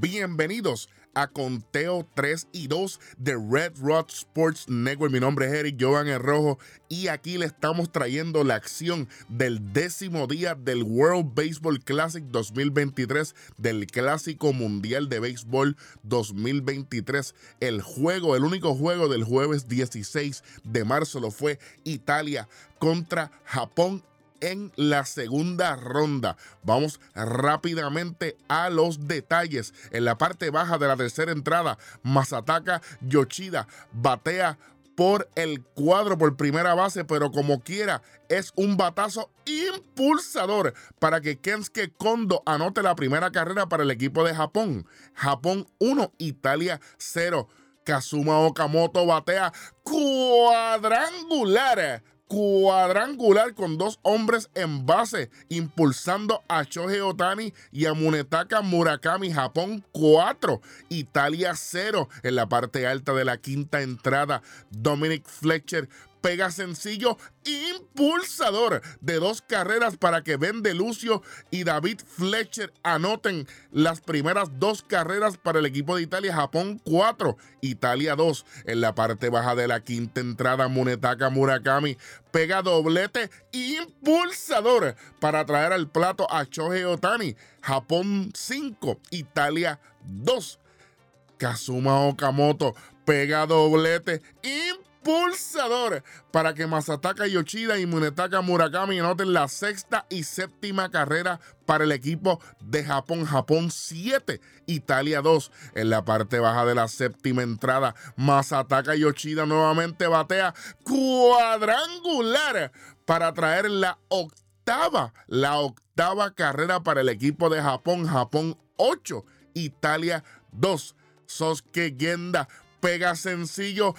bienvenidos a Conteo 3 y 2 de Red Rod Sports Network. Mi nombre es Eric Jovan el Rojo y aquí le estamos trayendo la acción del décimo día del World Baseball Classic 2023, del Clásico Mundial de Béisbol 2023. El juego, el único juego del jueves 16 de marzo lo fue Italia contra Japón en la segunda ronda. Vamos rápidamente a los detalles. En la parte baja de la tercera entrada, Masataka Yoshida batea por el cuadro por primera base, pero como quiera, es un batazo impulsador para que Kensuke Kondo anote la primera carrera para el equipo de Japón. Japón 1, Italia 0. Kazuma Okamoto batea cuadrangular cuadrangular con dos hombres en base, impulsando a Shohei Otani y a Munetaka Murakami, Japón 4, Italia 0 en la parte alta de la quinta entrada. Dominic Fletcher pega sencillo impulsador de dos carreras para que Ben Lucio y David Fletcher anoten las primeras dos carreras para el equipo de Italia. Japón 4, Italia 2. En la parte baja de la quinta entrada, Munetaka Murakami pega doblete impulsador para traer al plato a Shohei Otani. Japón 5, Italia 2. Kazuma Okamoto pega doblete impulsador pulsador para que Masataka Yoshida y Munetaka Murakami anoten la sexta y séptima carrera para el equipo de Japón. Japón 7, Italia 2. En la parte baja de la séptima entrada, Masataka Yoshida nuevamente batea cuadrangular para traer la octava, la octava carrera para el equipo de Japón. Japón 8, Italia 2. Sosuke Genda pega sencillo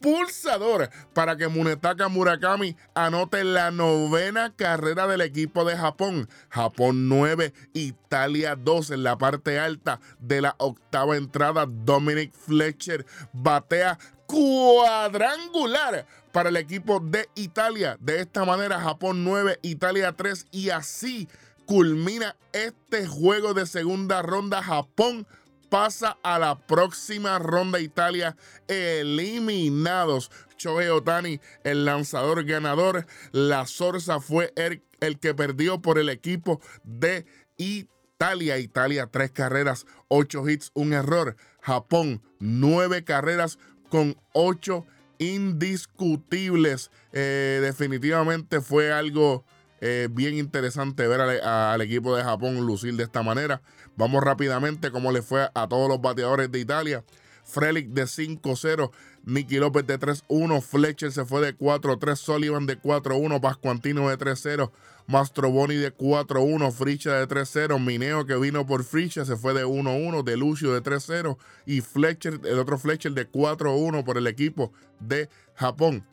impulsador para que Munetaka Murakami anote la novena carrera del equipo de Japón. Japón 9, Italia 2 en la parte alta de la octava entrada. Dominic Fletcher batea cuadrangular para el equipo de Italia. De esta manera, Japón 9, Italia 3 y así culmina este juego de segunda ronda. Japón pasa a la próxima ronda Italia eliminados. Shohei Otani, el lanzador ganador. La Sorsa fue el, el que perdió por el equipo de Italia. Italia, tres carreras, ocho hits, un error. Japón, nueve carreras con ocho indiscutibles. Eh, definitivamente fue algo eh, bien interesante ver al, equipo de Japón lucir de esta manera. Vamos rápidamente como le fue a todos los bateadores de Italia. Frelick de 5-0, Nicky López de 3-1, Fletcher se fue de 4-3, Sullivan de 4-1, Pascuantino de 3-0, Mastroboni de 4-1, Fricha de 3-0, Mineo que vino por Fricha se fue de 1-1, De Lucio de 3-0 y Fletcher, el otro Fletcher de 4-1 por el equipo de Japón.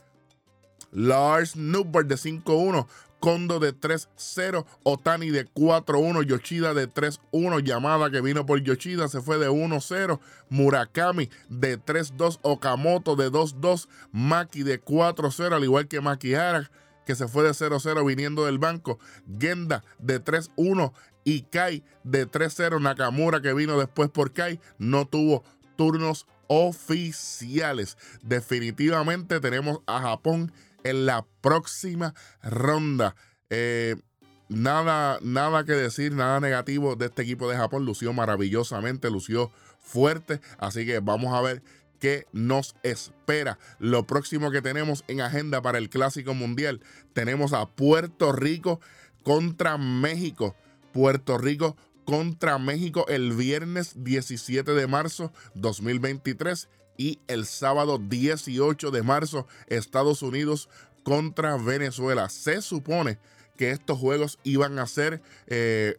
Lars Newberg de 5-1, Kondo de 3-0, Otani de 4-1, Yoshida de 3-1, Yamada que vino por Yoshida se fue de 1-0, Murakami de 3-2, Okamoto de 2-2, Maki de 4-0, al igual que Makihara que se fue de 0-0 viniendo del banco, Genda de 3-1 y Kai de 3-0, Nakamura que vino después por Kai, no tuvo turnos oficiales. Definitivamente tenemos a Japón en la próxima ronda. Eh, nada, nada que decir, nada negativo de este equipo de Japón. Lució maravillosamente, lució fuerte. Así que vamos a ver qué nos espera. Lo próximo que tenemos en agenda para el Clásico Mundial, tenemos a Puerto Rico contra México. Puerto Rico contra México el viernes 17 de marzo 2023 y el sábado 18 de marzo Estados Unidos contra Venezuela. Se supone que estos juegos iban a ser eh,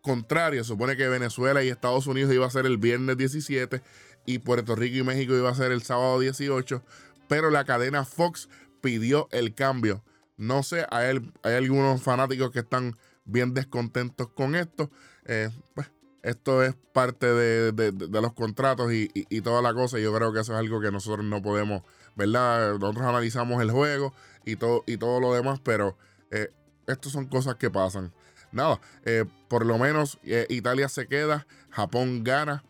contrarios. Se supone que Venezuela y Estados Unidos iba a ser el viernes 17 y Puerto Rico y México iba a ser el sábado 18, pero la cadena Fox pidió el cambio. No sé, hay, hay algunos fanáticos que están bien descontentos con esto. Eh, pues, esto es parte de, los contratos y, toda la cosa. Yo creo que eso es algo que nosotros no podemos, ¿verdad? Nosotros analizamos el juego y todo, y todo lo demás, pero eh, son cosas que pasan. nada, por lo menos Italia se queda, Japón gana.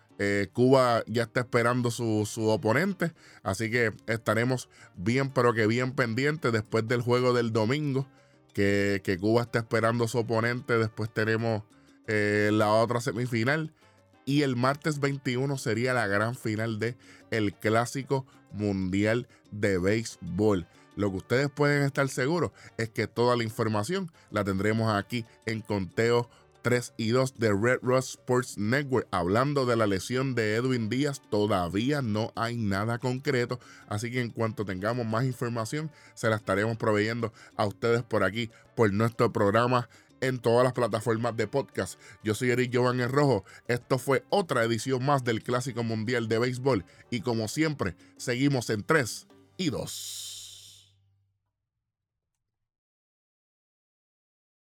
Cuba ya está esperando su, su, oponente, así que estaremos bien, pero que bien pendientes después del juego del domingo, que, que Cuba está esperando su oponente. Después tenemos la otra semifinal y el martes 21 sería la gran final de el Clásico Mundial de Béisbol. Lo que ustedes pueden estar seguros es que toda la información la tendremos aquí en Conteo 3 y 2 de Red Rock Sports Network. Hablando de la lesión de Edwin Díaz, todavía no hay nada concreto. Así que en cuanto tengamos más información, se la estaremos proveyendo a ustedes por aquí, por nuestro programa en todas las plataformas de podcast. Yo soy Eric Jovan el Rojo. Esto fue otra edición más del Clásico Mundial de Béisbol. Y como siempre, seguimos en 3 y 2.